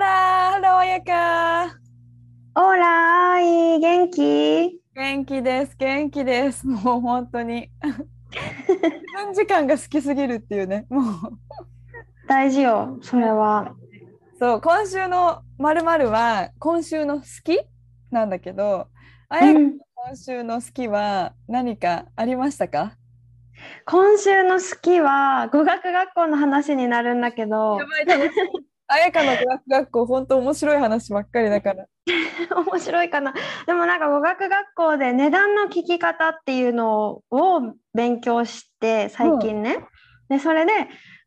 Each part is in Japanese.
オラー Hello, 彩香オラーい元気元気です、元気です。もう本当に。自分時間が好きすぎるっていうね。もう。大事よそれはそう、今週のまるまるは今週の好きなんだけど、あやかの今週の好きは何かありましたか、今週の好きは語学学校の話になるんだけどやばい、楽しみ。あやかの語学学校、本当面白い話ばっかりだから。面白いかな。でもなんか語学学校で値段の聞き方っていうのを勉強して最近ね、でそれで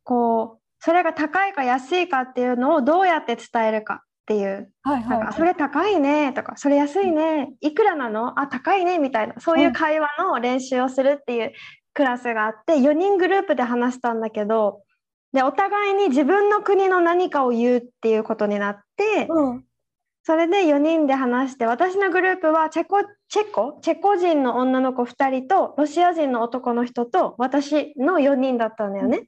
こうそれが高いか安いかっていうのをどうやって伝えるかっていう。はいなんかそれ高いねとかそれ安いねいくらなの？あ高いねみたいな。そういう会話の練習をするっていうクラスがあって4人グループで話したんだけどでお互いに自分の国の何かを言うっていうことになってうん。それで4人で話して私のグループはチェコチェコ？チェコ人の女の子2人とロシア人の男の人と私の4人だったんだよね。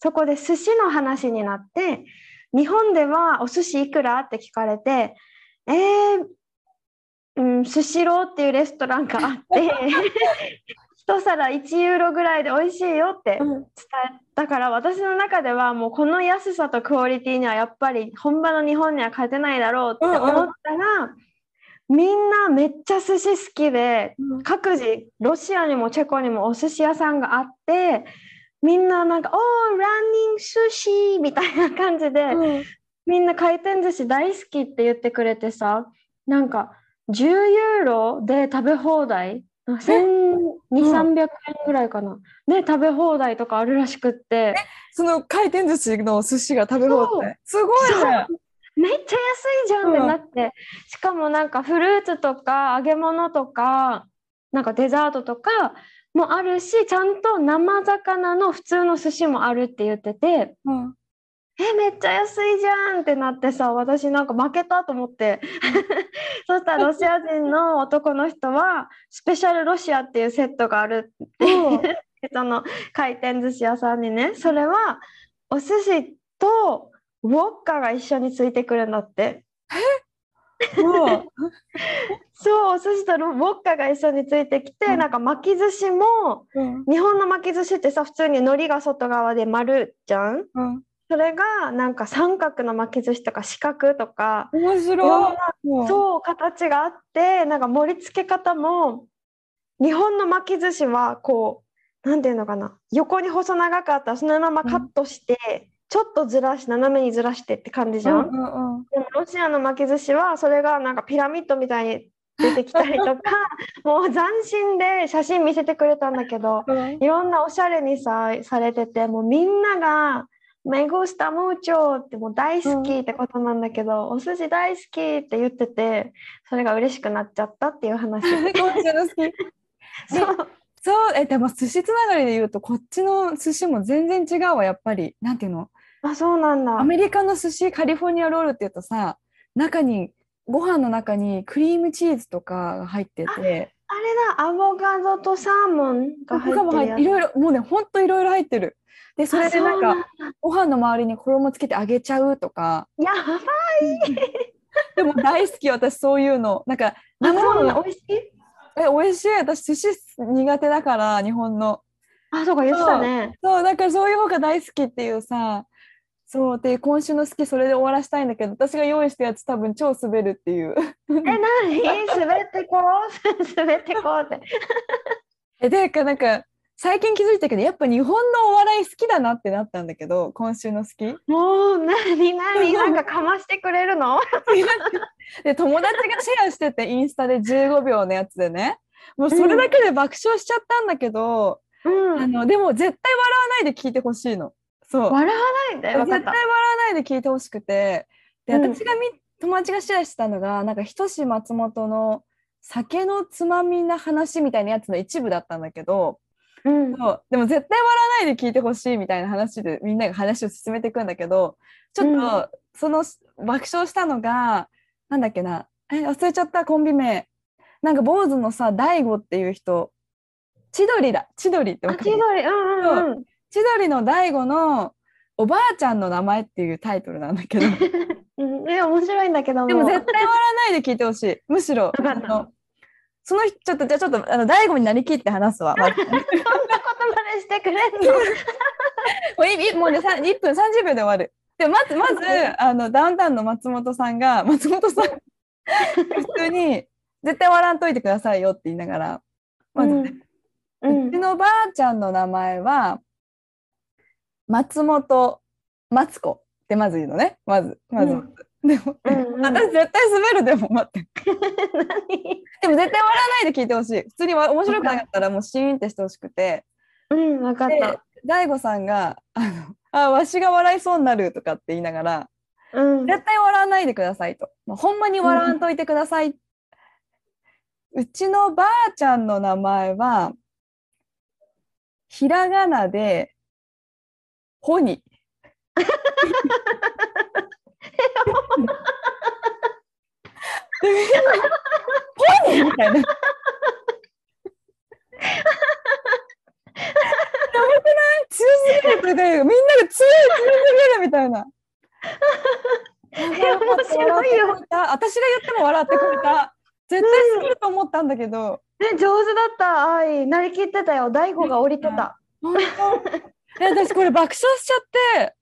そこで寿司の話になって日本ではお寿司いくら？って聞かれてえーうん、スシローっていうレストランがあって 一皿1ユーロぐらいで美味しいよって伝えたから私の中ではもうこの安さとクオリティにはやっぱり本場の日本には勝てないだろうって思ったら、みんなめっちゃ寿司好きで各自ロシアにもチェコにもお寿司屋さんがあってみんななんか「おーランニング寿司」みたいな感じで、うん。みんな回転寿司大好きって言ってくれてさなんか10ユーロで食べ放題1200300円ぐらいかな、ね食べ放題とかあるらしくって。その回転寿司の寿司が食べ放題？すごいね。めっちゃ安いじゃんってなって、しかもなんかフルーツとか揚げ物とかなんかデザートとかもあるしちゃんと生魚の普通の寿司もあるって言ってて。うんえめっちゃ安いじゃんってなってさ私なんか負けたと思って。そしたらロシア人の男の人はスペシャルロシアっていうセットがあるって その回転寿司屋さんにねそれはお寿司とウォッカが一緒についてくるんだって。うん そうお寿司とウォッカが一緒についてきて、うん。なんか巻き寿司もうん。日本の巻き寿司ってさ普通に海苔が外側で丸じゃん？うんそれがなんか三角の巻き寿司とか四角とか面白い。そう形があってなんか盛り付け方も日本の巻き寿司はこうなんていうのかな横に細長かったらそのままカットして、ちょっとずらし斜めにずらしてって感じじゃん。うんうんうん。でもロシアの巻き寿司はそれがなんかピラミッドみたいに出てきたりとか もう斬新で写真見せてくれたんだけどうん。いろんなおしゃれにさされててもうみんなが「メゴスタムーチョ」ってもう大好きってことなんだけど、お寿司大好きって言っててそれが嬉しくなっちゃったっていう話。今週の好き。そう。そう、え、でも寿司つながりで言うと、こっちの寿司も全然違うわ、やっぱり。なんていうの？あそうなんだ。アメリカの寿司、カリフォルニアロールって言うとさ、中に、ご飯の中にクリームチーズとかが入ってて、だアボカドとサーモンが入ってるいろいろ、もうね、ほんといろいろ入ってる。で、それでなんか、ご飯の周りに衣つけて揚げちゃうとか、やばい でも大好き、私そういうの。なんか、生の美味しい？え、美味しい。私寿司苦手だから、日本の。あそうか言ってたねそう、だからそういう方が大好きっていうさ、そうで、今週の好き、それで終わらしたいんだけど、私が用意したやつ多分超滑るっていう。え何？滑ってこう？滑ってこうって。え、で、かなんか、最近気づいたけど、やっぱ日本のお笑い好きだなってなったんだけど、今週の好き。もう何？何？なんかかましてくれるの？で、友達がシェアしてて、インスタで15秒のやつでね、もうそれだけで爆笑しちゃったんだけど、うん。あの、でも絶対笑わないで聞いてほしいの。そう笑わないで。絶対笑わ。ないで聞いてほしくてでうん私がみ、友達がシェアしたのがなんかひとし松本の酒のつまみな話みたいなやつの一部だったんだけどうん。そうでも絶対笑わないで聞いてほしいみたいな話でみんなが話を進めていくんだけどちょっとその爆笑したのがなんだっけなえ忘れちゃったコンビ名なんか坊主のさ大悟っていう人千鳥だ千鳥ってあ、わかる？千鳥。うんうんうん。千鳥の大悟のおばあちゃんの名前っていうタイトルなんだけど。うん、え面白いんだけども。でも絶対笑わないで聞いてほしい。むしろあのその人ちょっとじゃあちょっとあの大悟になりきって話すわ、そんなことまでしてくれんの？ういいもうねさ1分30秒で終わる。でもまずまずあのダウンタウンの松本さんが松本さん普通に絶対笑わんといてくださいよって言いながらまずね、う。うん。ちのばあちゃんの名前は松本マツコってまず言うのね。まずまず、うん。でも、うんうん。私絶対滑るでも待って。何？でも絶対笑わないで聞いてほしい。普通にわ面白くなかったらもうシーンってしてほしくて。うん、わかっでた。大悟さんがあのあわしが笑いそうになるとかって言いながらうん。絶対笑わないでくださいと。もうほんまに笑わんといてください、うちのばあちゃんの名前はひらがなでほにでみんなほにみたいな。やばくない？強すぎるこれでみんなが強い強すぎるみたいな。面白いよ私が言っても笑ってくれた。絶対すると思ったんだけど。え、上手だった。愛、なりきってたよ。大悟が降りてた。本当 え私これ爆笑しちゃって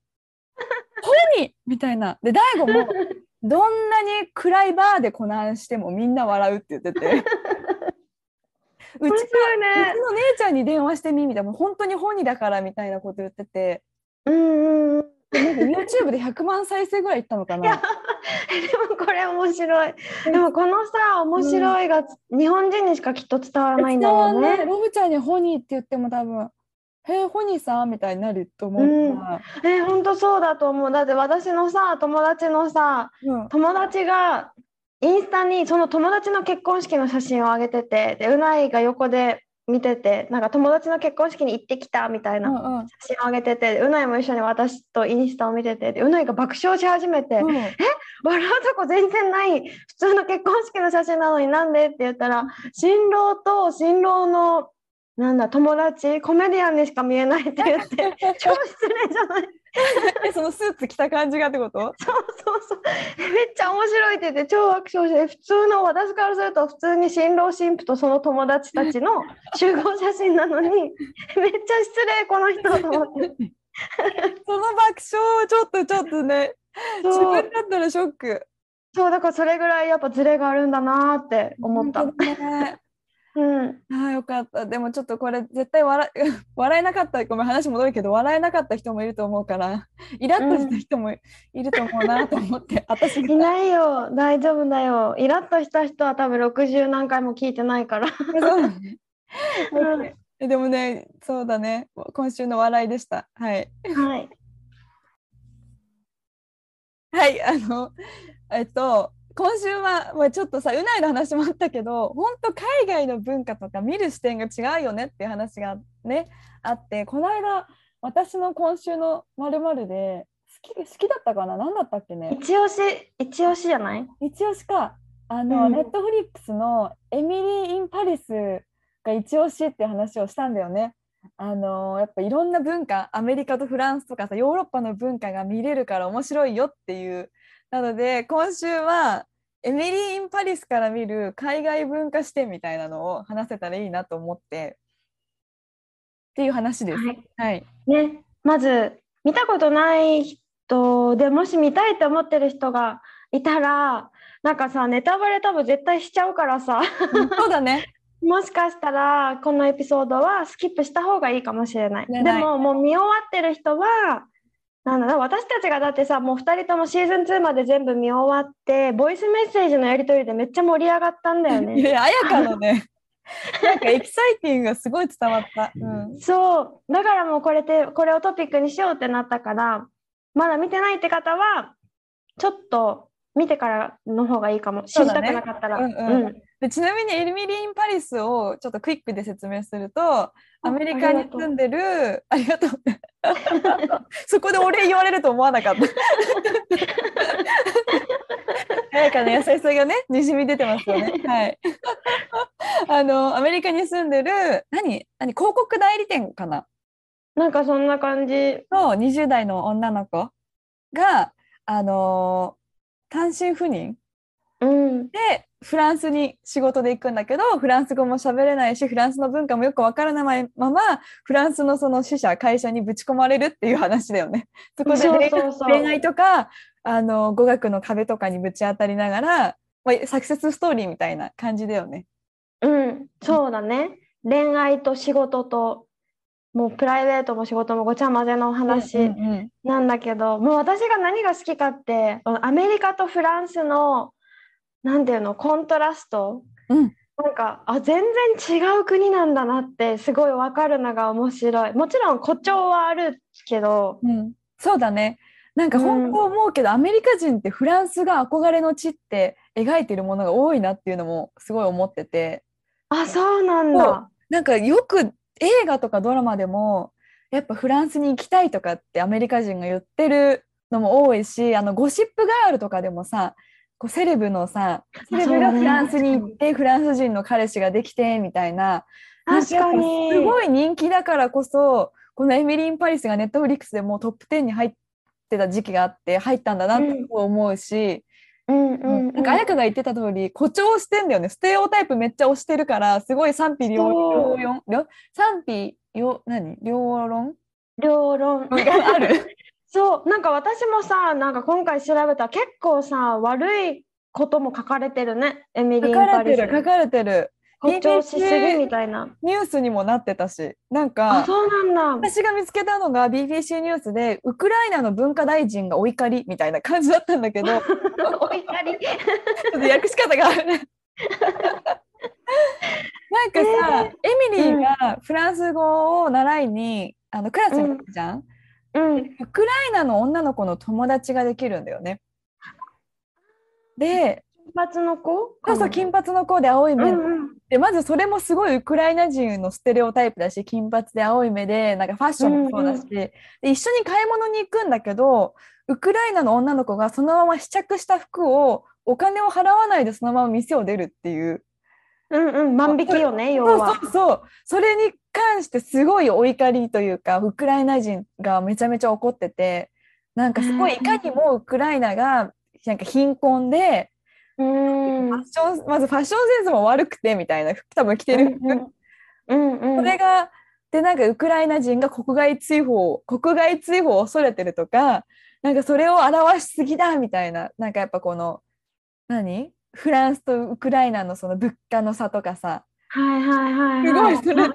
「ほに!」みたいなで大悟も どんなに暗いバーでこなんしてもみんな笑うって言っててうちが面白いうねち。の姉ちゃんに電話してみみたいなもう本当に本にだからみたいなこと言っててうんうん YouTube で100万再生ぐらいいったのかいやな。でもこれ面白い。でもこのさ、面白いが日本人にしかきっと伝わらないんだよね。んないロブちゃんにホニーって言っても多分「へえホニーさん」みたいになると思う。から、え、本当そうだと思う。だって私のさ、友達のさ、うん。友達がインスタにその友達の結婚式の写真を上げてて、で、うないが横で見てて、なんか友達の結婚式に行ってきたみたいなうんうん。写真を上げてて、うないも一緒に私とインスタを見てて、でうないが爆笑し始めて、うん笑うとこ全然ない。普通の結婚式の写真なのになんで？って言ったら新郎と新郎のなんだ友達？コメディアンにしか見えないって言って 超失礼じゃない？えそのスーツ着た感じがってこと？そうそうそう。めっちゃ面白いって言って超爆笑して普通の私からすると普通に新郎新婦とその友達たちの集合写真なのに めっちゃ失礼この人と思って。その爆笑ちょっとちょっとね自分だったらショック。そうだからそれぐらいやっぱズレがあるんだなーって思った。うん。あーよかった。でもちょっとこれ絶対笑い 笑えなかった。ごめん話戻るけど笑えなかった人もいると思うからイラッとした人もいると思うなと思って、私いがないよ、大丈夫だよ。イラッとした人は多分60何回も聞いてないから。そうだね。え でもねそうだね。今週の笑いでした。はい。はい。はいあのえっと今週は、まあ、ちょっとさうないの話もあったけど本当海外の文化とか見る視点が違うよねっていう話がねあってこの間私の今週のまるで好き好きだったかな？何だったっけね？一押し、一押しじゃない？一押しか。あの、うん。ネットフリックスの「エミリー・イン・パリス」が一押しって話をしたんだよね。あのやっぱいろんな文化アメリカとフランスとかさヨーロッパの文化が見れるから面白いよっていうなので今週はエミリー・イン・パリスから見る海外文化視点みたいなのを話せたらいいなと思ってっていう話です。はいはい、ね、まず、見たことない人でもし見たいって思ってる人がいたら、なんかさ、ネタバレ多分絶対しちゃうからさ、そうだね。もしかしたらこのエピソードはスキップした方がいいかもしれない。ねでももう見終わってる人はなんだ私たちがだってさもう2人ともシーズン2まで全部見終わってボイスメッセージのやり取りでめっちゃ盛り上がったんだよいね。や、綾香のね、なんかエキサイティングがすごい伝わった。うん。そうだからもうこれでこれをトピックにしようってなったからまだ見てないって方はちょっと見てからの方がいいかも知りたくなかったら。そうだねうんうんでちなみにエミリー・イン・パリスをちょっとクイックで説明するとアメリカに住んでるありがとう。そこでお礼言われると思わなかった。早かな優しさがねにじみ出てますよね。はい。あのアメリカに住んでる何？何？広告代理店かな？なんかそんな感じ。の20代の女の子があの単身赴任うん。でフランスに仕事で行くんだけどフランス語も喋れないしフランスの文化もよくわからないままフランスのその支社会社にぶち込まれるっていう話だよね。そこで恋そうそう恋愛とかあの語学の壁とかにぶち当たりながら、まあ、サクセスストーリーみたいな感じだよね。うん、そうだね。恋愛と仕事と、もうプライベートも仕事もごちゃ混ぜのおうん話うんなんだけど、もう私が何が好きかって、アメリカとフランスの、なんていうの、コントラスト。うんなんか、あ、全然違う国なんだなって、すごいわかるのが面白い。もちろん誇張はあるけど、うんそうだね。なんか本当思うけど、アメリカ人ってフランスが憧れの地って描いてるものが多いなっていうのもすごい思ってて。あ、そうなんだ。なんかよく映画とかドラマでもやっぱフランスに行きたいとかってアメリカ人が言ってるのも多いしあのゴシップガールとかでもさこうセレブのさセレブがフランスに行ってフランス人の彼氏ができてみたいな。確かに。すごい人気だからこそこのエミリン・パリスがネットフリックスでもうトップ10に入ってた時期があって入ったんだなって思うし、うん。うんうん。なんか彩香が言ってた通り誇張してんだよね。ステレオタイプめっちゃ推してるからすごい賛否両そう。両両賛否両何？両論？両論。がある？そう、なんか私もさ、なんか今回調べたら結構さ、悪いことも書かれてるね、エミリー・書か。れてる書かれてる誇張しすぎみたいな。ニュースにもなってたしなんあ、かそうなんだ。私が見つけたのが BBC ニュースでウクライナの文化大臣がお怒りみたいな感じだったんだけどちょ お怒り。っと訳し方があるね。なんかさ、エミリーがフランス語を習いにあのクラスに行くじゃん、うん。ウクライナの女の子の友達ができるんだよね。で、金髪の子？そうそう、金髪の子で青い目、うんうん。で、まずそれもすごいウクライナ人のステレオタイプだし、金髪で青い目で、なんかファッションもそうだし、で一緒に買い物に行くんだけど、ウクライナの女の子がそのまま試着した服をお金を払わないでそのまま店を出るっていう。うんうん。万引きよね、要そうは。そうそう。それに関してすごいお怒りというか、ウクライナ人がめちゃめちゃ怒ってて、なんかすごいいかにもウクライナがなんか貧困で、うん。ファッションまずファッションセンスも悪くてみたいな服多分着てる服、うんうん。それがでなんかウクライナ人が国外追放国外追放を恐れてるとかなんかそれを表しすぎだみたいななんかやっぱこの何？フランスとウクライナのその物価の差とかさ。はいはいはいすごはいい。それで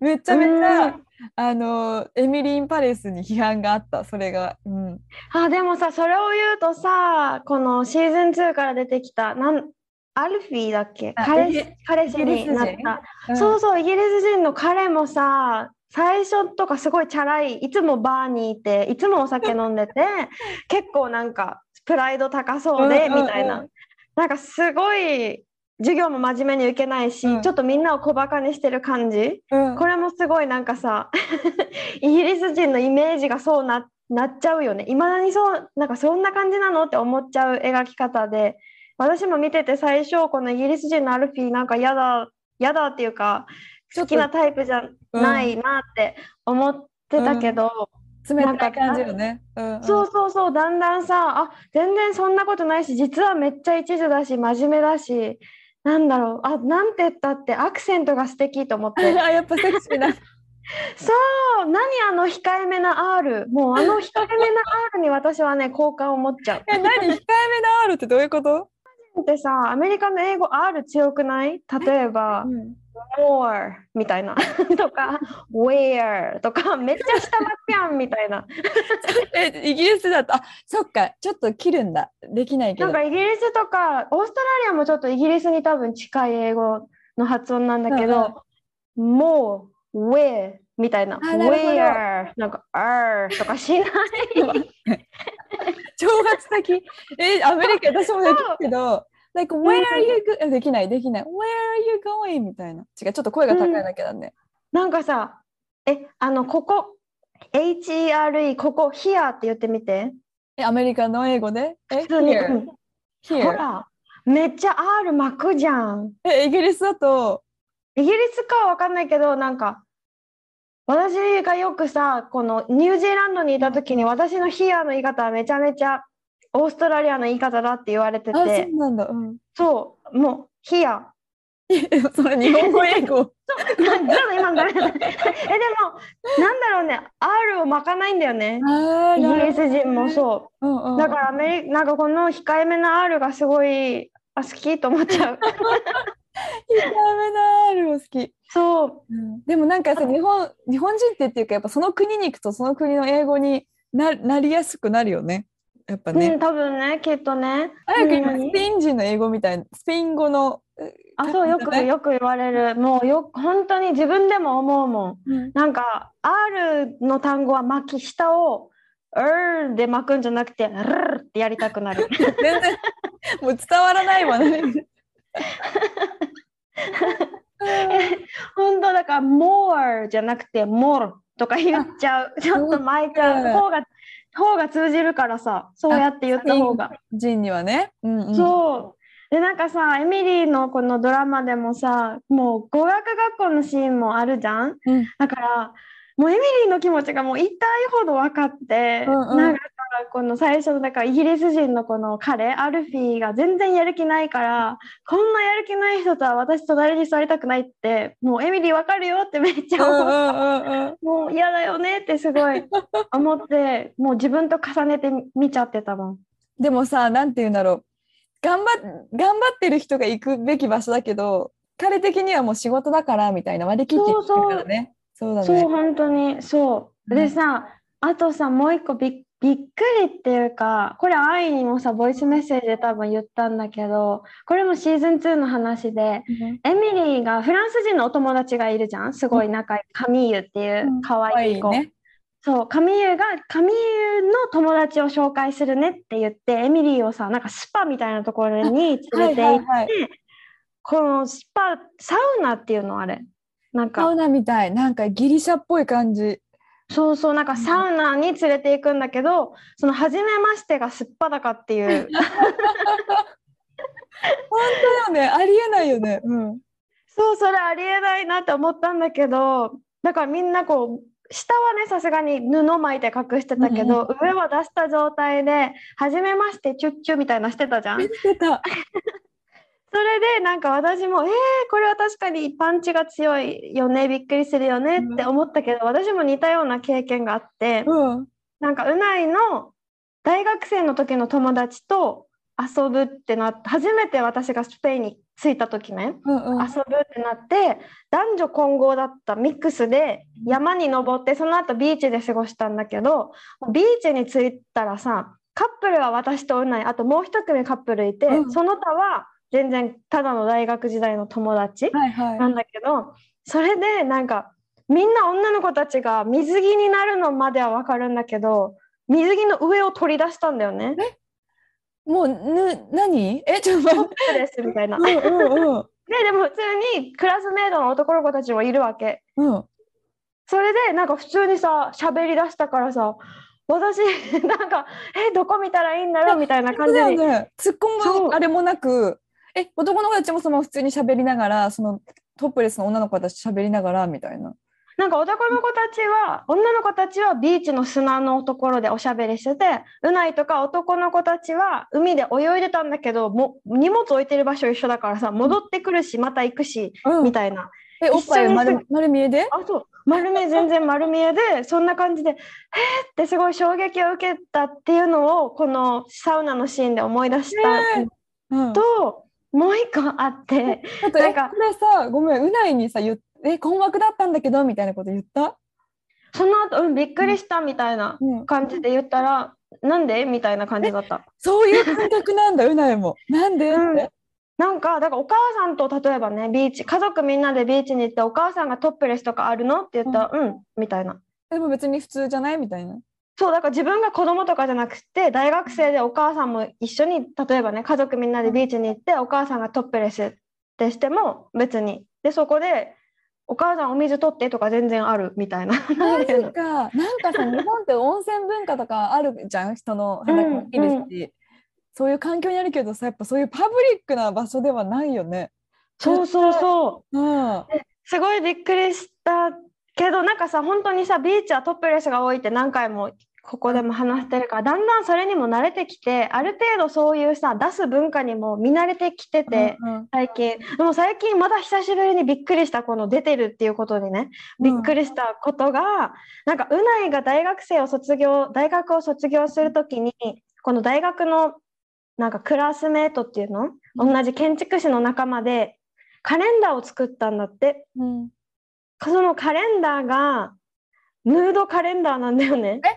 めちゃめちうゃん。あのエミリー・イン・パレスに批判があったそれが、うん、あ、でもさ、それを言うとさ、このシーズン2から出てきた、なん、アルフィーだっけ？あ彼彼氏になった。うん。そうそう、イギリス人の彼もさ、最初とかすごいチャラい、いつもバーにいて、いつもお酒飲んでて、結構なんかプライド高そうで、みたいな。なんかすごい授業も真面目に受けないし、うんちょっとみんなを小バカにしてる感じ。うんこれもすごいなんかさ イギリス人のイメージがそうななっちゃうよね。いまだにそうなんかそんな感じなのって思っちゃう描き方で私も見てて最初このイギリス人のアルフィーなんか嫌だ嫌だっていうか好きなタイプじゃないなって思ってたけど、冷たい感じよね、うんうんそうそうそうだんだんさあ全然そんなことないし実はめっちゃ一途だし真面目だしなんだろうあなんて言ったってアクセントが素敵と思って。あやっぱセクシーな そう、何あの控えめな R？もうあの控えめな R に私はね、好感を持っちゃう。え何控えめな R ってどういうこと、でさ、アメリカの英語 R 強くない？例えば、more みたいな とか、where とか、めっちゃ下町やんみたいな。えイギリスだとあそっかちょっと切るんだできないけどなんかイギリスとか、オーストラリアもちょっとイギリスに多分近い英語の発音なんだけど、もう、where みたいな。where なんか、are とかしない。挑発的。え、アメリカ、私もできるけど、like, where are you go- できない、できない。Where are you going? みたいな。違う、ちょっと声が高いだけだね。なんかさ、え、あの、ここ、H-E-R-E、ここ、here って言ってみて。え、アメリカの英語で？え、here うんほら、めっちゃ R 巻くじゃん。え、イギリスだと、イギリスかはわかんないけど、なんか、私がよくさ、このニュージーランドにいた時に私の here の言い方はめちゃめちゃオーストラリアの言い方だって言われてあ、そてう、なんだ。うん。そう、もう here。それ日本語英語。ちょっと今のダメだ。え、でも、なんだろうね、R を巻かないんだよね。あイギリス人もそう。うんうん。だからアメリなんかこの控えめな R がすごいあ好きと思っちゃう。控えめな R も好き。そでもなんかさ日本日本人ってっていうかやっぱその国に行くとその国の英語にななりやすくなるよね。やっぱう、うねん、。多分ね、きっとね。早く今うんスペイン人の英語みたいなスペイン語の。あ、そう、よくよく言われる。もうよ、本当に自分でも思うもん。うんなんか R の単語は巻き下を R で巻くんじゃなくて R ってやりたくなる。全然もう伝わらないわね。本当だから more じゃなくて more とか言っちゃう。ちょっと巻いちゃう。そう方が方が通じるからさ、そうやって言った方が。人にはね。うんうん、そう。でなんかさエミリーのこのドラマでもさもう語学学校のシーンもあるじゃんうん。だからもうエミリーの気持ちがもう痛いほど分かって、うんうんなんかさこの最初のだからイギリス人のこの彼アルフィーが全然やる気ないからこんなやる気ない人とは私隣に座りたくないってもうエミリー分かるよってめっちゃうん思う、もう嫌だよねってすごい思ってもう自分と重ねて見ちゃってたもん。でもさなんて言うんだろう頑張っ頑張ってる人が行くべき場所だけど彼的にはもう仕事だからみたいな割り切ってるからね。そうだそうね。本当にそう。うんでさ、あとさもう一個びっびっくりっていうかこれ愛にもさボイスメッセージで多分言ったんだけどこれもシーズン2の話でうん。エミリーがフランス人のお友達がいるじゃん？すごい仲いい。カミーユっていううん。可愛い子、ね。そうカミーユがカミーユの友達を紹介するねって言ってエミリーをさなんかスパみたいなところに連れて行って、はいはいはい。このスパサウナっていうの？あれ。なんか。サウナみたい。なんかギリシャっぽい感じ。そうそうなんかサウナに連れて行くんだけど、その初めましてがすっぱだかっていう本当よねありえないよね。うん。そうそれありえないなって思ったんだけどだからみんなこう下はねさすがに布巻いて隠してたけど、上は出した状態で「初めましてチュッチュ」みたいなしてたじゃん。見てた。それでなんか私も「えー、これは確かにパンチが強いよねびっくりするよね」って思ったけど、私も似たような経験があって。うん。なんかうないの大学生の時の友達と遊ぶってなって初めて私がスペインに着いた時ねうんうん。遊ぶってなって男女混合だったミックスで山に登ってその後ビーチで過ごしたんだけどビーチに着いたらさカップルは私とうないあともう一組カップルいて、うんその他は全然ただの大学時代の友達はいはい。なんだけどそれでなんかみんな女の子たちが水着になるのまでは分かるんだけど水着の上を取り出したんだよね。もうぬ何？えちょっと待って。ですみたいな。うんでうんうん。でも普通にクラスメートの男の子たちもいるわけ。うん。それでなんか普通にさ喋り出したからさ私 なんかえどこ見たらいいんだろうみたいな感じに。だよね。突っ込むあれもなく、え、男の子たちもその普通に喋りながら、そのトップレスの女の子たち喋りながらみたいな。なんか男の子たちは女の子たちはビーチの砂のところでおしゃべりしててうないとか男の子たちは海で泳いでたんだけども荷物置いてる場所一緒だからさ戻ってくるしまた行くしうんみたいな。え、おっぱい丸丸見えで？あそう丸見え全然丸見えでそんな感じで「えー!」ってすごい衝撃を受けたっていうのをこのサウナのシーンで思い出した。と、もう一個あってちょっとえ、なんかこれさ、ごめん、うないにさ、え、困惑だったんだけどみたいなこと言った？その後、うん、びっくりしたみたいなうん。感じで言ったら「なんで?」みたいな感じだった。そういう感覚なんだ、うないも。なんで？っうんて。なんかだからお母さんと例えばねビーチ家族みんなでビーチに行ってお母さんがトップレスとかあるの？って言ったらうん、みたいなでも別に普通じゃない？みたいな。そうだから自分が子供とかじゃなくて大学生でお母さんも一緒に例えばね家族みんなでビーチに行ってお母さんがトップレスってしても別にでそこでお母さんお水取ってとか全然あるみたいな。マジか。なんかさ、日本って温泉文化とかあるじゃん、人の裸もいるし、うんそういう環境にあるけどさ、やっぱそういうパブリックな場所ではないよね。そうそうそう。うん。すごいびっくりしたけどなんかさ本当にさビーチはトップレスが多いって何回もここでも話してるからだんだんそれにも慣れてきてある程度そういうさ出す文化にも見慣れてきてて、うんうん。最近。でも最近まだ久しぶりにびっくりしたこの出てるっていうことにね。びっくりしたことが、なんかうないが大学生を卒業大学を卒業するときにこの大学のなんかクラスメートっていうの、同じ建築士の仲間でカレンダーを作ったんだって。うん。そのカレンダーがヌードカレンダーなんだよね。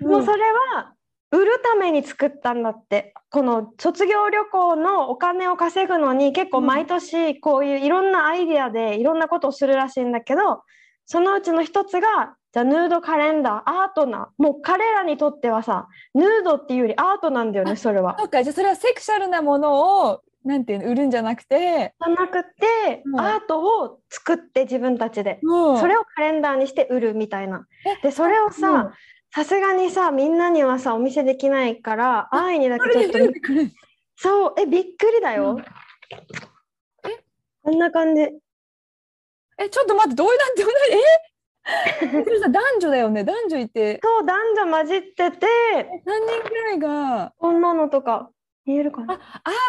もうそれは売るために作ったんだってこの卒業旅行のお金を稼ぐのに結構毎年こういういろんなアイデアでいろんなことをするらしいんだけどそのうちの一つがじゃあヌードカレンダーアートなもう彼らにとってはさヌードっていうよりアートなんだよねそれは。そうか、じゃあそれはセクシャルなものを、なんていうの、売るんじゃなくて、じゃなくて、うん。アートを作って自分たちで、うん。それをカレンダーにして売るみたいな。えでそれをうん。ささすがにさみんなにはさお見せできないから安易にだけちょっと見そう。えびっくりだよ。うん。こんな感じ。え、ちょっと待って、どういうなんて、え？男女だよね。男女いて、そう男女混じってて。何人くらいが、女のとか見えるかな？アー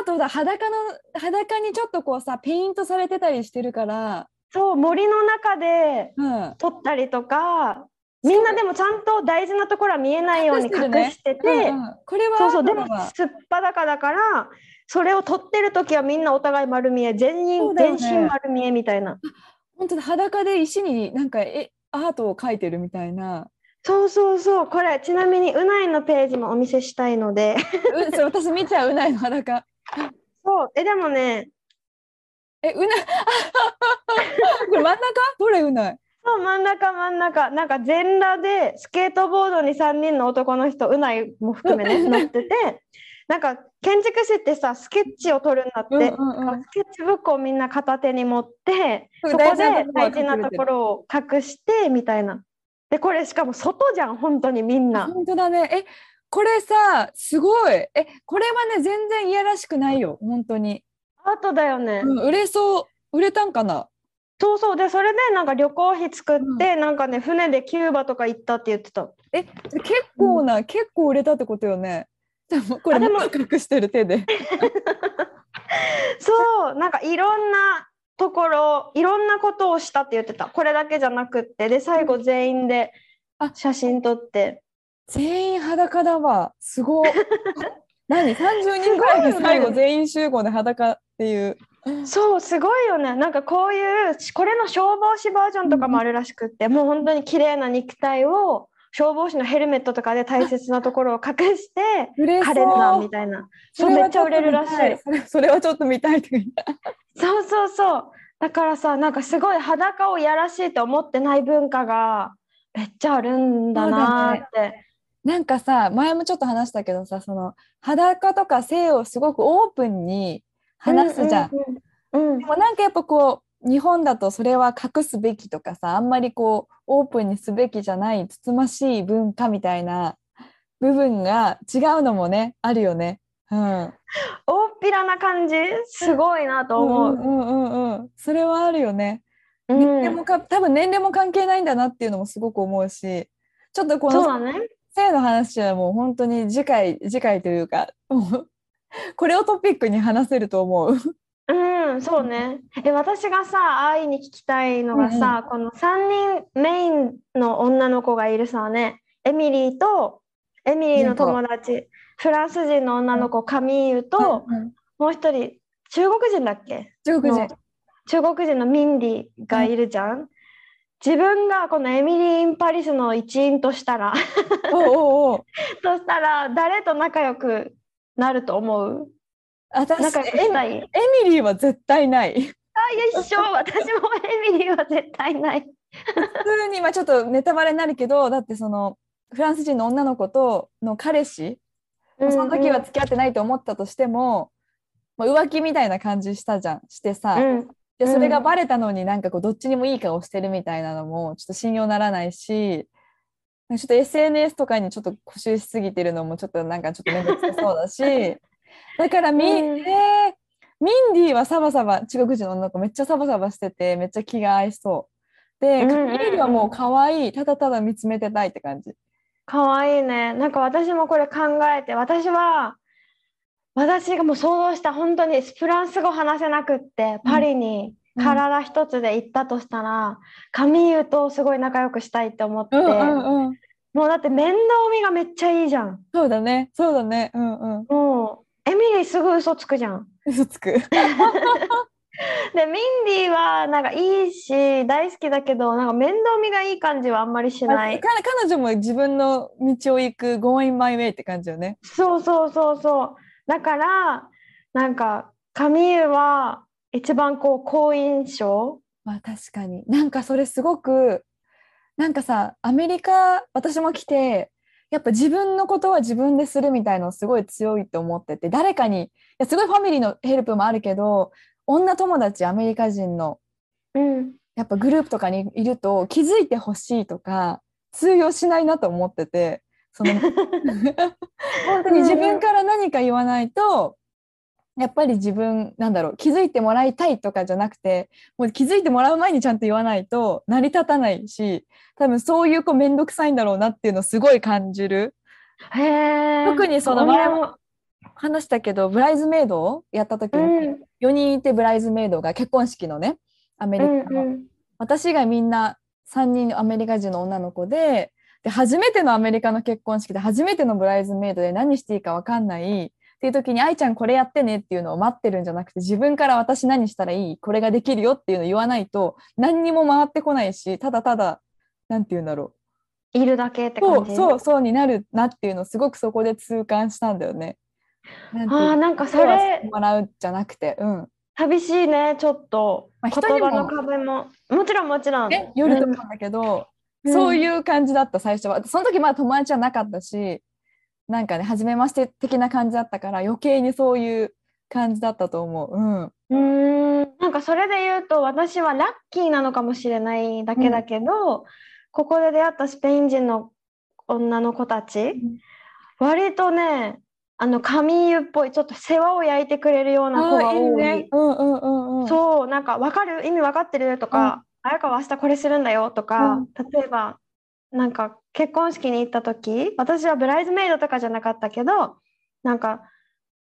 トだ、裸の、裸にちょっとこうさ、ペイントされてたりしてるから、そう森の中でうん。撮ったりとかみんなでもちゃんと大事なところは見えないように隠してて。うんうん。これはそうそうでもすっぱだかだからそれを撮ってる時はみんなお互い丸見え全員、ね。全身丸見えみたいな。本当だ。裸で石になんかえアートを描いてるみたいな。そうそうそう。これちなみにうないのページもお見せしたいので。うそれ私見ちゃううないの裸。そう。えでもね。えうない。これ真ん中？どれうない。そう真ん中真ん中。なんか全裸でスケートボードに3人の男の人うないも含めね乗ってて。なんか建築士ってさスケッチを撮るんだって、うんうんうん。スケッチブックをみんな片手に持ってそこで大事なところを隠してみたいな。でこれしかも外じゃん本当にみんな。本当だね。えこれさすごい。えこれはね全然いやらしくないよ本当に。アートだよね。うん、売れそう売れたんかな？そうそうでそれでなんか旅行費作って、なんかね船でキューバとか行ったって言ってた。え結構な、結構売れたってことよね。でもこれも隠してる手で。そうなんかいろんなところいろんなことをしたって言ってたこれだけじゃなくってで最後全員であ写真撮って全員裸だわ。すごい。何 ?30 人ぐらいで最後全員集合で裸っていう。そうすごいよねなんかこういうこれの消防士バージョンとかもあるらしくって、もう本当に綺麗な肉体を消防士のヘルメットとかで大切なところを隠してカレンダーみたいなそうめっちゃ売れるらしいそれそれはちょっと見たいとか言った。そうそうそうだからさなんかすごい裸をやらしいと思ってない文化がめっちゃあるんだなーって。なんかさ前もちょっと話したけどさその裸とか性をすごくオープンに話すじゃん。うんうんうんでもなんかやっぱこう日本だとそれは隠すべきとかさあんまりこうオープンにすべきじゃないつつましい文化みたいな部分が違うのもねあるよね。うん、大 っぴらな感じすごいなと思う。うんうんうんそれはあるよね。うん年齢もか多分年齢も関係ないんだなっていうのもすごく思うしちょっとこのそうだね。性の話はもう本当に次回次回というかもうこれをトピックに話せると思う。うん、そうね。え、私がさ、愛に聞きたいのがさ、この3人メインの女の子がいるさね、エミリーと、エミリーの友達、フランス人の女の子、カミーユと、うんうんもう一人、中国人だっけ？中国人の中国人のミンディがいるじゃん。自分がこのエミリー・イン・パリスの一員としたらおうおうおう そしたら誰と仲良くなると思う？私エエミリーは絶対ない。あ、一緒。私もエミリーは絶対ない。普通に、まあ、ちょっとネタバレになるけどだってそのフランス人の女の子との彼氏、その時は付き合ってないと思ったとしても、まあ、浮気みたいな感じしたじゃん。してさ、うん、でそれがバレたのになんかこうどっちにもいい顔してるみたいなのもちょっと信用ならないしちょっと SNS とかにちょっと固執しすぎてるのもちょっとなんかちょっと面倒くさそうだし だからみ、うん。えーミンディはサバサバ中国人の女の子めっちゃサバサバしててめっちゃ気が合いそう。でうんうんうんカミールはもう可愛いただただ見つめてたいって感じかわいいね。なんか私もこれ考えて、私は、私がもう想像した本当にフランス語話せなくって、パリにうん。体一つで行ったとしたら、カミーユとすごい仲良くしたいって思って、うんうんうん。もうだって面倒見がめっちゃいいじゃん。そうだね。そうだね。うんうん。もう、エミリーすぐ嘘つくじゃん。嘘つく で、ミンディはなんかいいし、大好きだけど、なんか面倒見がいい感じはあんまりしない。彼彼女も自分の道を行く going my way って感じよねそうそうそうそう。だから、なんか、カミーユは一番こう、好印象まあ確かになんかそれすごくなんかさアメリカ私も来てやっぱ自分のことは自分でするみたいのすごい強いって思ってて誰かにいやすごいファミリーのヘルプもあるけど女友達アメリカ人のうん。やっぱグループとかにいると気づいてほしいとか通用しないなと思っててその 本当に自分から何か言わないとやっぱり自分なんだろう気づいてもらいたいとかじゃなくてもう気づいてもらう前にちゃんと言わないと成り立たないし多分そういう子面倒くさいんだろうなっていうのをすごい感じるへえ。特にその前も話したけどブライズメイドをやった時うに、ん。4人いてブライズメイドが結婚式のねアメうリカの、んうん。私以外みんな3人アメリカ人の女の子でで初めてのアメリカの結婚式で初めてのブライズメイドで何していいか分かんないっていう時に「愛ちゃんこれやってね」っていうのを待ってるんじゃなくて自分から私何したらいいこれができるよっていうのを言わないと何にも回ってこないしただただなんて言うんだろいるだけってうそ感じ？うそうそうになるなっていうのをすごくそこで痛感したんだよね。ああ、なんかそれ、もらうじゃなくてうん。寂しいね、ちょっと。まあ言葉の壁も。もちろんもちろん。ね、よると思うんだけど、うんそういう感じだった最初はその時まだ友達はなかったしなんかね初めまして的な感じだったから余計にそういう感じだったと思う。うん、うーんなんかそれで言うと私はラッキーなのかもしれないだけだけど、ここで出会ったスペイン人の女の子たち、割とねあのカミーユっぽいちょっと世話を焼いてくれるような子があーいい多い。ね。うんうんうんうん。そうなんか分かる？意味分かってるとか、綾香は明日これするんだよとか、うん例えばなんか結婚式に行った時私はブライズメイドとかじゃなかったけどなんか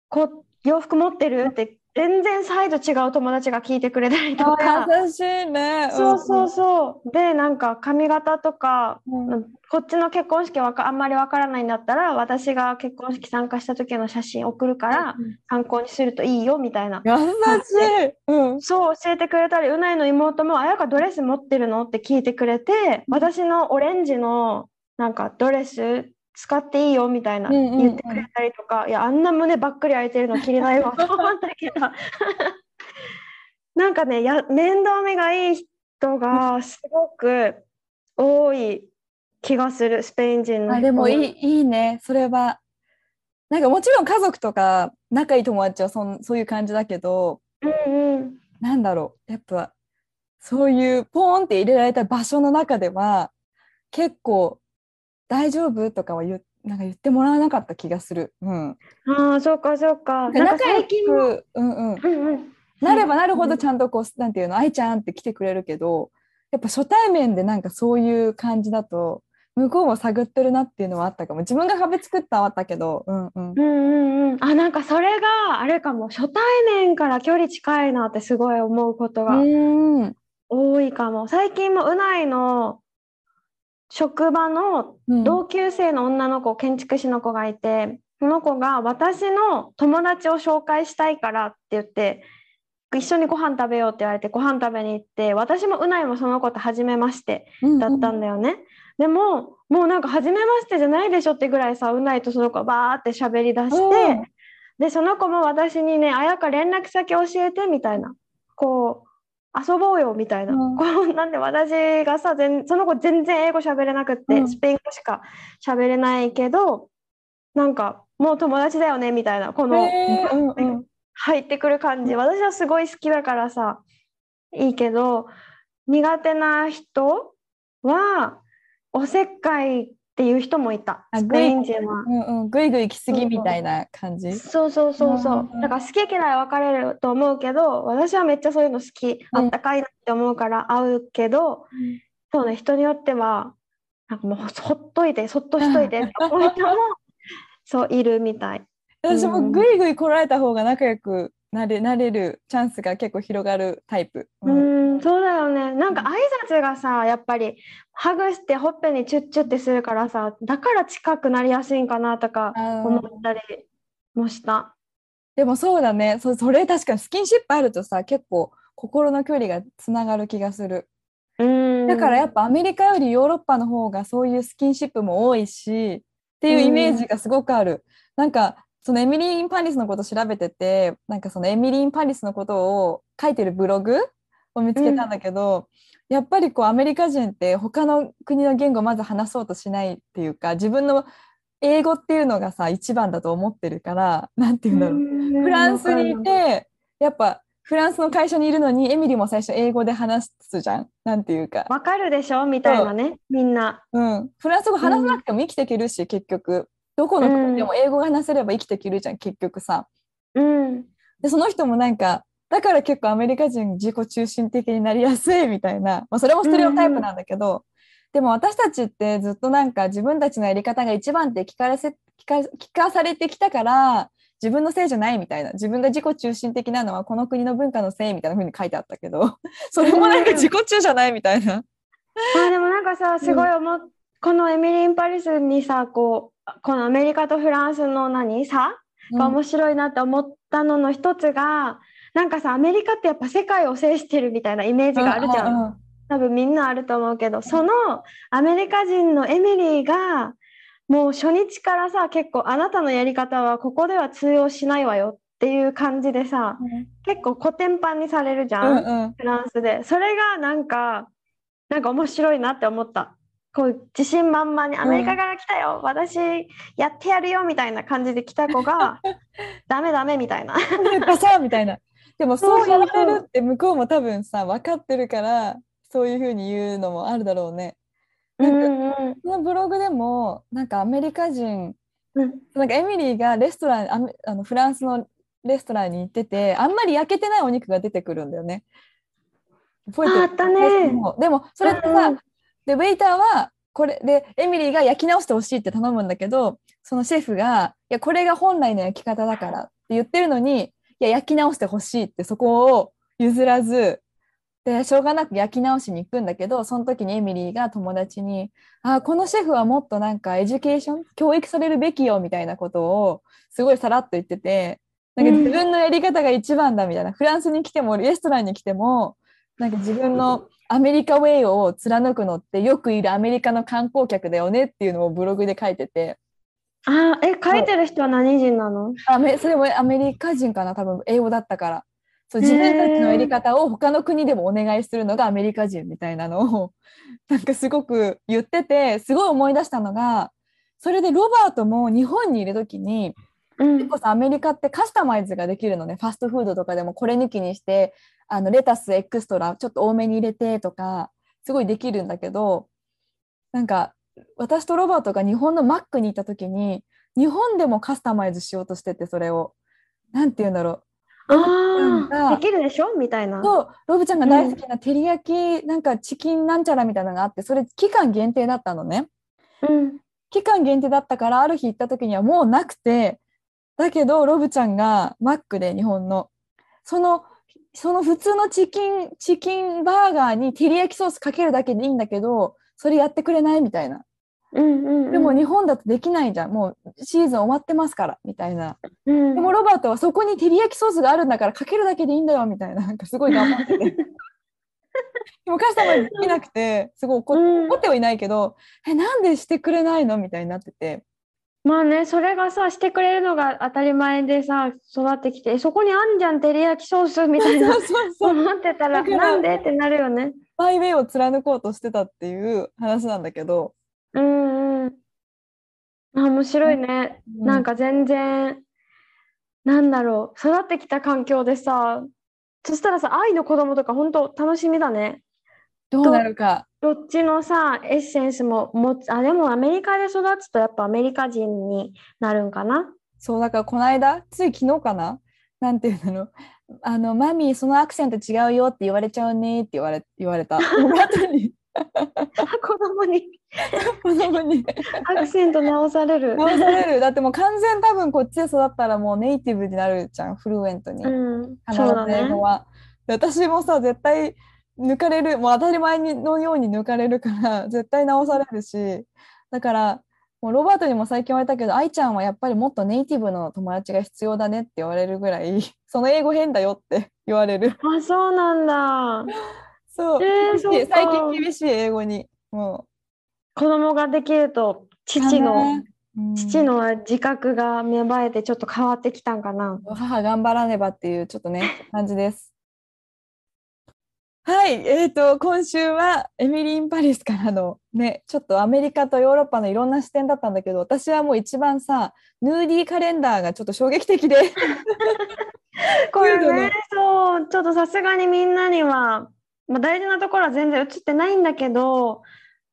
こ洋服持ってるって全然サイズ違う友達が聞いてくれたりとか優しいね。そうそうそうでなんか髪型とかうん。うんこっちの結婚式わかあんまりわからないんだったら私が結婚式参加した時の写真送るから参考にするといいよみたいな優しい。うん。そう教えてくれたりうないの妹も「あやかドレス持ってるの?」って聞いてくれて私のオレンジのなんかドレス使っていいよみたいな言ってくれたりとか、いやあんな胸ばっかり開いてるの着れないわ。と 思ったけど。なんかねや面倒見がいい人がすごく多い気がするスペイン人のあ人でもいいいいね。それは。なんかもちろん家族とか仲いい友達はそんそういう感じだけど。うんうん。なんだろう。やっぱそういうポーンって入れられた場所の中では結構大丈夫？とかは言うなんか言ってもらわなかった気がする。うん。ああそうかそうか。仲良最近も、く、うんうん、うんうん、なればなるほどちゃんとこうなんていうの愛ちゃんって来てくれるけどやっぱ初対面でなんかそういう感じだと向こうも探ってるなっていうのはあったかも。自分が壁作ったはあったけどうんうん。うんうんうん、あなんかそれがあれかも。初対面から距離近いなってすごい思うことがうん。多いかも。最近もうないの職場のうん。同級生の女の子、建築士の子がいてその子が私の友達を紹介したいからって言って一緒にご飯食べようって言われてご飯食べに行って私もうないもその子と初めましてうんだったんだよね。でももうなんか初めましてじゃないでしょってぐらいさうないとその子がバーって喋り出して、でその子も私にね「あやか連絡先教えて」みたいな。こう遊ぼうよみたいな、うん。こうなんで私がさ全その子全然英語喋れなくって、うん。スペイン語しか喋れないけどなんかもう友達だよねみたいなこの、うんうん。入ってくる感じ。私はすごい好きだからさいいけど苦手な人はおせっかいっていう人もいた。あスペイン人は。うんうん、ぐいぐい来すぎみたいな感じ？そうそうそうそう。うんうん。だから好き嫌い分かれると思うけど私はめっちゃそういうの好き。あったかいなって思うから合うけど、そうね人によってはなんかもうほっといてそっとしといてって 思う人もそういるみたい。私もうんぐいぐい来られた方が仲良くなれなれるチャンスが結構広がるタイプ。ううんんそうだよねなんか挨拶がさやっぱりハグしてほっぺにチュッチュってするからさだから近くなりやすいんかなとか思ったりもした。でもそうだねそそれ確かにスキンシップあるとさ結構心の距離がつながる気がする。うんだからやっぱアメリカよりヨーロッパの方がそういうスキンシップも多いしっていうイメージがすごくある。なんかそのエミリー・イン・パリスのこと調べててなんかそのエミリー・イン・パリスのことを書いてるブログを見つけたんだけど、やっぱりこうアメリカ人って他の国の言語をまず話そうとしないっていうか自分の英語っていうのがさ一番だと思ってるからなんていうんだろう。うんフランスにいてやっぱフランスの会社にいるのにエミリーも最初英語で話すじゃん。なんていうか、わかるでしょ？みたいなねみんな。うん、フランス語話さなくても生きていけるし、結局。どこの国でも英語が話せれば生きていけるじゃん結局さ。うん。でその人もなんかだから結構アメリカ人自己中心的になりやすいみたいな、まあ、それもステレオタイプなんだけど、でも私たちってずっとなんか自分たちのやり方が一番って聞かれせ聞か聞かされてきたから自分のせいじゃないみたいな自分が自己中心的なのはこの国の文化のせいみたいな風に書いてあったけど それもなんか自己中じゃないみたいな。まあでもなんかさすごい思っ、このエミリン・パリスにさこうこのアメリカとフランスの何差が面白いなって思ったのの一つが、なんかさアメリカってやっぱ世界を制してるみたいなイメージがあるじゃん。うんうん。うん多分みんなあると思うけどそのアメリカ人のエミリーがもう初日からさ結構あなたのやり方はここでは通用しないわよっていう感じでさ結構コテンパンにされるじゃん、うんうん。フランスで。それがなんかなんか面白いなって思った。こう自信満々にアメリカから来たよ、私やってやるよみたいな感じで来た子が ダメダメみたいな。バサーみたいな。でもそうやられるって向こうも多分さ分かってるからそういうふうに言うのもあるだろうね。なんかそのブログでもなんかアメリカ人うん。なんかエミリーがレストランあのフランスのレストランに行っててあんまり焼けてないお肉が出てくるんだよね。覚えてる？ああったね。そうでもそれってさ、うんうん。でウェイターはこれでエミリーが焼き直してほしいって頼むんだけどそのシェフが「いやこれが本来の焼き方だから」って言ってるのに「いや焼き直してほしい」ってそこを譲らずでしょうがなく焼き直しに行くんだけどその時にエミリーが友達に「あこのシェフはもっとなんか education 教育されるべきよ」みたいなことをすごいさらっと言っててなんかうん。自分のやり方が一番だみたいな、フランスに来てもレストランに来てもなんか自分のアメリカウェイを貫くのってよくいるアメリカの観光客だよねっていうのをブログで書いててあーえ書いてる人は何人なの？アメそれもアメリカ人かな？多分英語だったから。そう自分たちのやり方を他の国でもお願いするのがアメリカ人みたいなのを なんかすごく言っててすごい思い出したのがそれでロバートも日本にいる時にうん。結構さアメリカってカスタマイズができるのね。ファストフードとかでもこれ抜きにしてあのレタスエクストラちょっと多めに入れてとかすごいできるんだけどなんか私とロバートが日本のマックに行った時に日本でもカスタマイズしようとしててそれを。なんて言うんだろあがあできるでしょ？みたいうな。とロブちゃんが大好きな照り焼きなんかチキンなんちゃらみたいなのがあってそれ期間限定だったのね。うん。期間限定だったからある日行った時にはもうなくてだけどロブちゃんがマックで日本の。そのその普通のチキンチキンバーガーに照り焼きソースかけるだけでいいんだけどそれやってくれない？みたいなうんうんうん。でも日本だとできないじゃん。もうシーズン終わってますからみたいな。うん。でもロバートはそこに照り焼きソースがあるんだからかけるだけでいいんだよみたいな。なんかすごい頑張ってて。でもカスタマイズできなくてすごい怒っうん。怒ってはいないけどえなんでしてくれないのみたいになってて。まあね、それがさ、してくれるのが当たり前でさ、育ってきて、えそこにあんじゃん、照り焼きソースみたいな。そうそうそう。思ってたらなんでってなるよね。マイウェイを貫こうとしてたっていう話なんだけど、うんうん。あ、面白いね。うんなんか全然、なんだろう、育ってきた環境でさ、そしたらさ、愛の子供とか本当楽しみだね。どうなるか。どっちのさ、エッセンスも持つ、あ、でもアメリカで育つとやっぱアメリカ人になるんかな。そう、だからこの間、つい昨日かななんていうのあの、マミー、そのアクセント違うよって言われちゃうねって言われ、言われた。に子供に アクセント直される。直される。だってもう完全多分こっちで育ったらもうネイティブになるじゃん、フルエントに。うん、必そうだねず英語。は。で私もさ、絶対抜かれる、もう当たり前にのように抜かれるから、絶対直されるし、だから、もうロバートにも最近言われたけど、愛ちゃんはやっぱりもっとネイティブの友達が必要だねって言われるぐらい、その英語変だよって 言われる。あ、そうなんだ。そう、えー最近厳しい英語に。も子供ができるとう、父の、父の自覚が芽生えてちょっと変わってきたんかな。母頑張らねばっていうちょっとね感じです。はい、えー、と今週はエミリー・イン・パリスからのねちょっとアメリカとヨーロッパのいろんな視点だったんだけど私はもう一番さヌーディーカレンダーがちょっと衝撃的で これね、そう、ちょっとさすがにみんなには、まあ、大事なところは全然映ってないんだけど、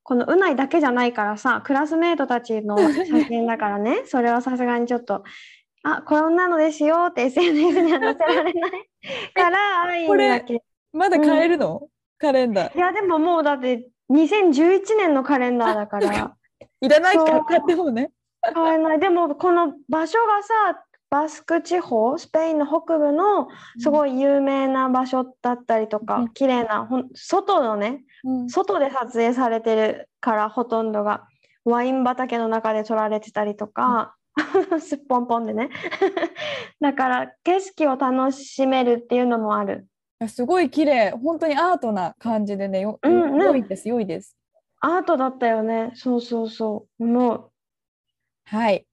このうないだけじゃないからさ、クラスメートたちの写真だからね、それはさすがにちょっと、あ、こんなのですよって SNS には載せられない。から、愛これだけ。まだ買えるの、カレンダー。いや、でももうだって2011年のカレンダーだから。いらないから買ってもね。買えない。でも、この場所がさ、バスク地方、スペインの北部のすごい有名な場所だったりとか、うん綺麗なほん外のね、うん外で撮影されてるからほとんどがワイン畑の中で撮られてたりとか、すっぽんぽんでね。だから景色を楽しめるっていうのもある。すごい綺麗本当にアートな感じでねよ、うんね良いです良いですアートだったよね。そうそうそう。もう、はい。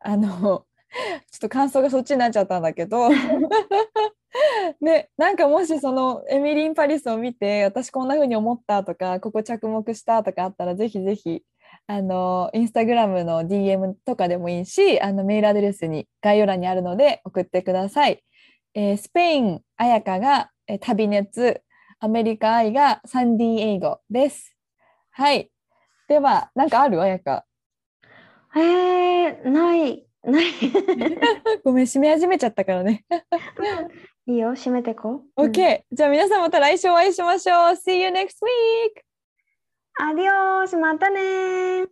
あの、ちょっと感想がそっちになっちゃったんだけど、で、なんかもしそのエミリ・ン・パリスを見て、私こんな風に思ったとか、ここ着目したとかあったら、ぜひぜひ、あの、インスタグラムの DM とかでもいいし、あの、メールアドレスに概要欄にあるので送ってください。えースペイン、彩香が、え旅熱、アメリカ愛がサンディエイゴです。はい。では、なんかある？彩香。えー、ない、ない。ごめん、締め始めちゃったからね。いいよ、閉めてこう。うん OK、じゃあ皆さんまた来週お会いしましょう。See you next week! アディオース、またねー。